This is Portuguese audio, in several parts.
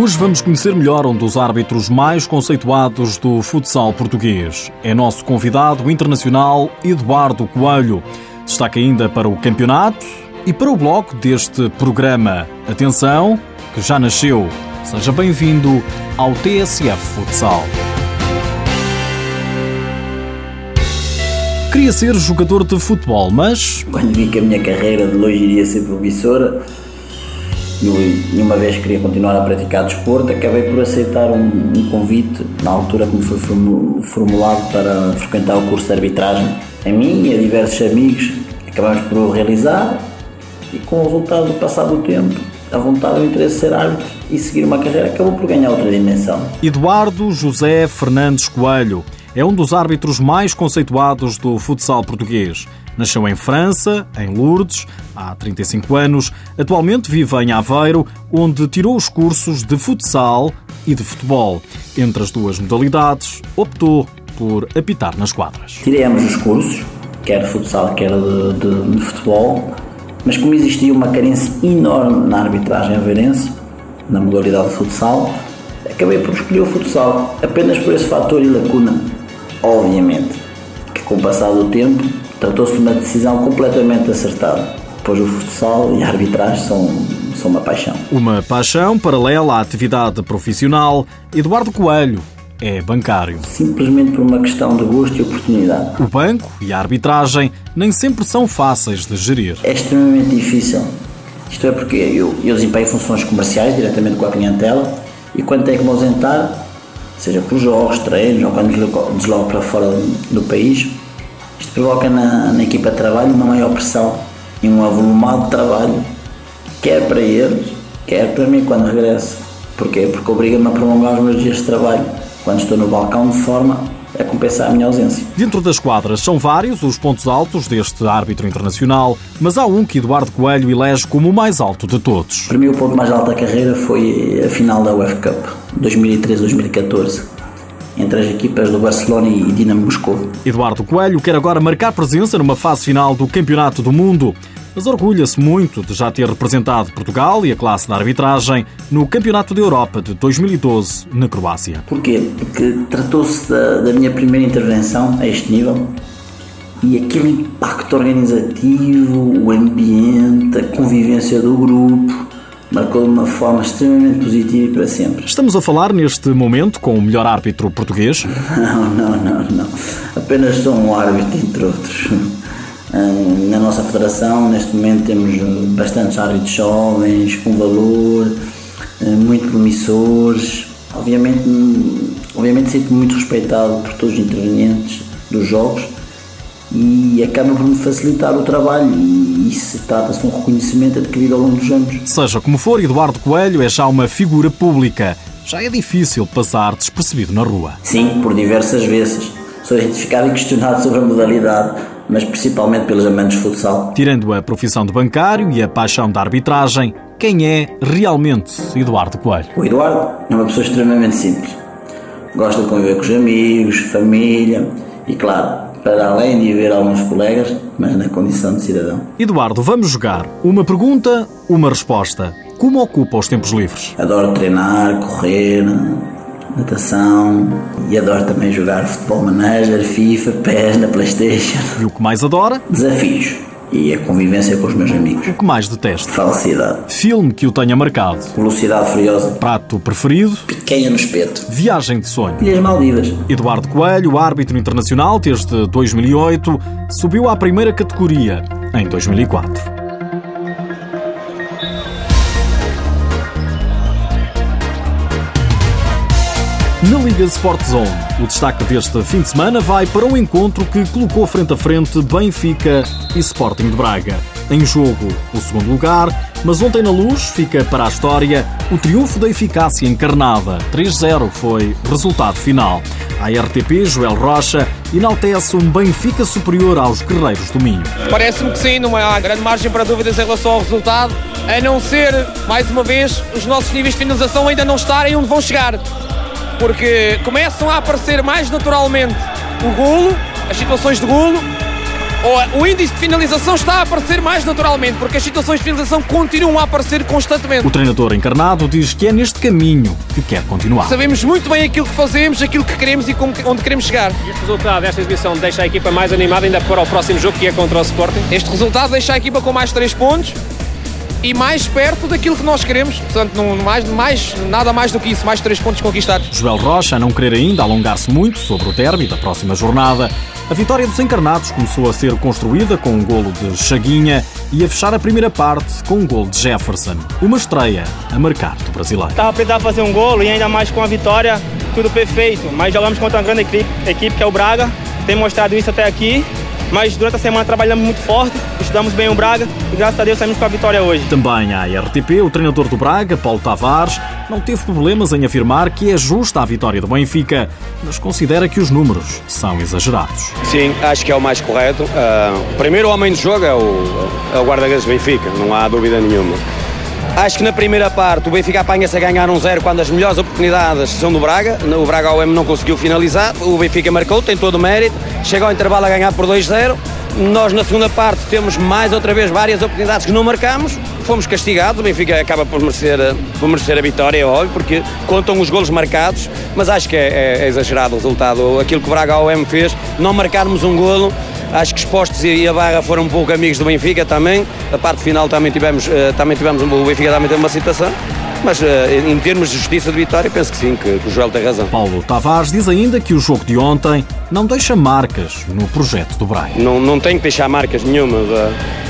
Hoje vamos conhecer melhor um dos árbitros mais conceituados do futsal português. É nosso convidado internacional Eduardo Coelho. Destaca ainda para o campeonato e para o bloco deste programa. Atenção, que já nasceu. Seja bem-vindo ao TSF Futsal. Queria ser jogador de futebol, mas. Quando vi que a minha carreira de longe iria ser promissora e uma vez queria continuar a praticar desporto, acabei por aceitar um, um convite na altura que me foi formulado para frequentar o curso de arbitragem. A mim e a diversos amigos acabamos por o realizar e com o resultado do passado do tempo, a vontade e o interesse de ser árbitro e seguir uma carreira acabou por ganhar outra dimensão. Eduardo José Fernandes Coelho é um dos árbitros mais conceituados do futsal português. Nasceu em França, em Lourdes, há 35 anos. Atualmente vive em Aveiro, onde tirou os cursos de futsal e de futebol. Entre as duas modalidades, optou por apitar nas quadras. Tirei ambos os cursos, quer de futsal, quer de, de, de futebol, mas como existia uma carência enorme na arbitragem aveirense, na modalidade de futsal, acabei por escolher o futsal, apenas por esse fator e lacuna. Obviamente que com o passar do tempo tratou-se de uma decisão completamente acertada, pois o futsal e a arbitragem são, são uma paixão. Uma paixão paralela à atividade profissional. Eduardo Coelho é bancário. Simplesmente por uma questão de gosto e oportunidade. O banco e a arbitragem nem sempre são fáceis de gerir. É extremamente difícil. Isto é porque eu, eu desempenho funções comerciais diretamente com a clientela e quando tenho que me ausentar, seja por jogos, treinos ou quando desloco para fora do país, isto provoca na, na equipa de trabalho uma maior pressão e um avolumado de trabalho, quer para eles, quer para mim quando regresso. Porquê? Porque obriga-me a prolongar os meus dias de trabalho quando estou no balcão de forma a compensar a minha ausência. Dentro das quadras são vários os pontos altos deste árbitro internacional, mas há um que Eduardo Coelho elege como o mais alto de todos. Para mim o ponto mais alto da carreira foi a final da UEFA Cup 2013-2014 entre as equipas do Barcelona e Dinamo Moscou. Eduardo Coelho quer agora marcar presença numa fase final do Campeonato do Mundo, mas orgulha-se muito de já ter representado Portugal e a classe da arbitragem no Campeonato da Europa de 2012 na Croácia. Porquê? Porque tratou-se da, da minha primeira intervenção a este nível e aquele impacto organizativo, o ambiente, a convivência do grupo, marcou de uma forma extremamente positiva e para sempre. Estamos a falar neste momento com o melhor árbitro português? Não, não, não, não. Apenas sou um árbitro, entre outros. Na nossa federação, neste momento, temos bastantes árbitros jovens, com valor, muito promissores. Obviamente, obviamente sinto-me muito respeitado por todos os intervenientes dos jogos e acaba por me facilitar o trabalho e de um reconhecimento adquirido ao longo dos anos. Seja como for, Eduardo Coelho é já uma figura pública. Já é difícil passar despercebido na rua. Sim, por diversas vezes. Sou identificado e questionado sobre a modalidade, mas principalmente pelos amantes de futsal. Tirando a profissão de bancário e a paixão da arbitragem, quem é realmente Eduardo Coelho? O Eduardo é uma pessoa extremamente simples. Gosta de conviver com os amigos, família e, claro, para além de ver alguns colegas, mas na condição de cidadão. Eduardo, vamos jogar. Uma pergunta, uma resposta. Como ocupa os tempos livres? Adoro treinar, correr, natação e adoro também jogar futebol manager, FIFA, PES na Playstation. E o que mais adora? Desafios e a convivência com os meus amigos. O que mais detesta? Falsidade. Filme que o tenha marcado? Velocidade Furiosa. Prato preferido? Picanha no espeto. Viagem de sonho? Ilhas Maldivas. Eduardo Coelho, árbitro internacional desde 2008, subiu à primeira categoria em 2004. Na Liga Sport Zone, o destaque deste fim de semana vai para um encontro que colocou frente a frente Benfica e Sporting de Braga. Em jogo, o segundo lugar, mas ontem na luz fica para a história o triunfo da eficácia encarnada. 3-0 foi resultado final. A RTP, Joel Rocha, enaltece um Benfica superior aos Guerreiros do Minho. Parece-me que sim, não há grande margem para dúvidas em relação ao resultado, a não ser, mais uma vez, os nossos níveis de finalização ainda não estarem onde vão chegar porque começam a aparecer mais naturalmente o golo, as situações de golo, o índice de finalização está a aparecer mais naturalmente, porque as situações de finalização continuam a aparecer constantemente. O treinador encarnado diz que é neste caminho que quer continuar. Sabemos muito bem aquilo que fazemos, aquilo que queremos e onde queremos chegar. E este resultado desta exibição deixa a equipa mais animada ainda para o próximo jogo que é contra o Sporting? Este resultado deixa a equipa com mais 3 pontos e mais perto daquilo que nós queremos. Portanto, não, mais, mais, nada mais do que isso, mais três pontos conquistados. Joel Rocha, a não querer ainda alongar-se muito sobre o derby da próxima jornada, a vitória dos encarnados começou a ser construída com um golo de Chaguinha e a fechar a primeira parte com um golo de Jefferson. Uma estreia a marcar do brasileiro. Estava a precisar fazer um golo e ainda mais com a vitória, tudo perfeito. Mas jogamos contra uma grande equipe, equipe que é o Braga. Tem mostrado isso até aqui mas durante a semana trabalhamos muito forte, estudamos bem o Braga e graças a Deus saímos com a vitória hoje. Também à RTP, o treinador do Braga, Paulo Tavares, não teve problemas em afirmar que é justa a vitória do Benfica, mas considera que os números são exagerados. Sim, acho que é o mais correto. Uh, primeiro o homem do jogo é o, é o guarda-redes Benfica, não há dúvida nenhuma. Acho que na primeira parte o Benfica apanha-se a ganhar um zero quando as melhores oportunidades são do Braga. O Braga ao M não conseguiu finalizar. O Benfica marcou, tem todo o mérito. Chega ao intervalo a ganhar por 2-0. Nós na segunda parte temos mais outra vez várias oportunidades que não marcamos. Fomos castigados. O Benfica acaba por merecer, por merecer a vitória, é óbvio, porque contam os golos marcados. Mas acho que é, é, é exagerado o resultado. Aquilo que o Braga ao M fez, não marcarmos um golo Acho que os postos e a barra foram um pouco amigos do Benfica também. A parte final também tivemos, eh, também tivemos o Benfica também teve uma situação. Mas eh, em termos de justiça de vitória, penso que sim, que, que o Joel tem razão. Paulo Tavares diz ainda que o jogo de ontem não deixa marcas no projeto do Braga. Não, não tem que deixar marcas nenhuma.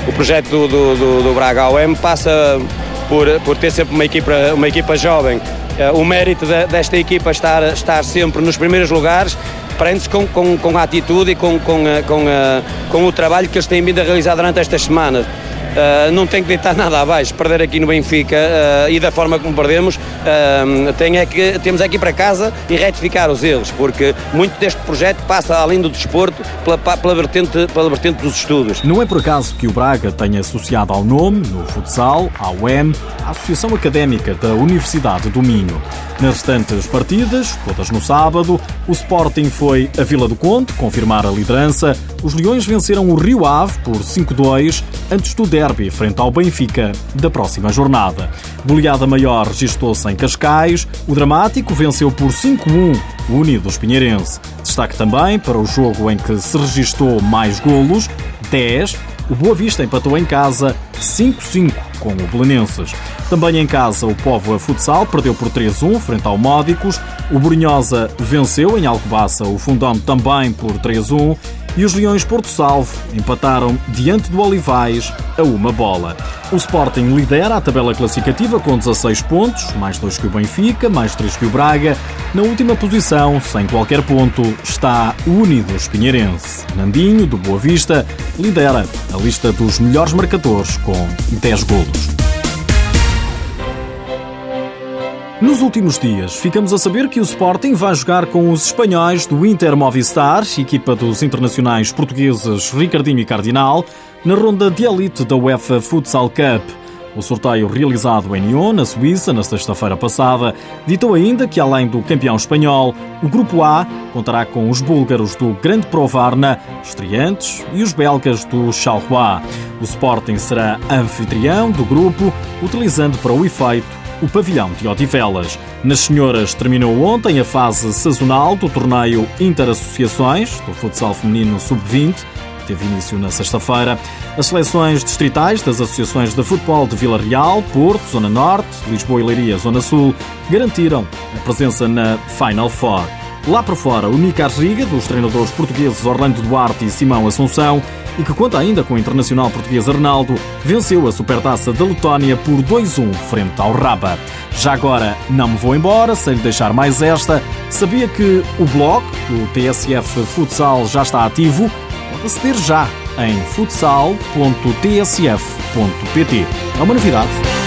O projeto do, do, do, do Braga OM passa por, por ter sempre uma equipa, uma equipa jovem. Eh, o mérito desta equipa estar, estar sempre nos primeiros lugares prende-se com, com, com a atitude e com, com, com, com o trabalho que eles têm vindo a realizar durante estas semanas. Uh, não tem que deitar nada abaixo. Perder aqui no Benfica uh, e da forma como perdemos, uh, tem é que, temos aqui para casa e retificar os erros, porque muito deste projeto passa além do desporto pela, pela, vertente, pela vertente dos estudos. Não é por acaso que o Braga tenha associado ao nome, no futsal, à UEM, a Associação Académica da Universidade do Minho. Nas restantes partidas, todas no sábado, o Sporting foi a Vila do Conde confirmar a liderança. Os Leões venceram o Rio Ave por 5-2 antes do derby frente ao Benfica da próxima jornada. Goleada maior registrou-se em Cascais. O Dramático venceu por 5-1 o Unidos Pinheirense. Destaque também para o jogo em que se registrou mais golos, 10. O Boa Vista empatou em casa 5-5 com o Belenenses. Também em casa, o Povo a Futsal perdeu por 3-1 frente ao Módicos. O Borinhosa venceu em Alcobaça o Fundão também por 3-1 e os Leões Porto Salvo empataram diante do Olivais a uma bola. O Sporting lidera a tabela classificativa com 16 pontos, mais 2 que o Benfica, mais 3 que o Braga. Na última posição, sem qualquer ponto, está o Unidos Pinheirense. Nandinho, do Boa Vista, lidera a lista dos melhores marcadores com 10 golos. Nos últimos dias, ficamos a saber que o Sporting vai jogar com os espanhóis do Inter Movistar, equipa dos internacionais portugueses Ricardinho e Cardinal, na ronda de elite da UEFA Futsal Cup. O sorteio realizado em Lyon, na Suíça, na sexta-feira passada, ditou ainda que, além do campeão espanhol, o Grupo A contará com os búlgaros do Grande Provarna, estreantes, e os belgas do Charleroi. O Sporting será anfitrião do grupo, utilizando para o efeito o pavilhão de Odivelas. Nas senhoras terminou ontem a fase sazonal do torneio Interassociações do futsal feminino sub-20, que teve início na sexta-feira. As seleções distritais das associações de futebol de Vila Real, Porto, Zona Norte, Lisboa e Leiria, Zona Sul, garantiram a presença na Final Four. Lá por fora, o Nica Riga, dos treinadores portugueses Orlando Duarte e Simão Assunção, e que conta ainda com o internacional português Arnaldo, venceu a Supertaça da Letónia por 2-1 frente ao Raba. Já agora, não me vou embora sem lhe deixar mais esta. Sabia que o blog, o TSF Futsal, já está ativo? Pode aceder já em futsal.tsf.pt. É uma novidade.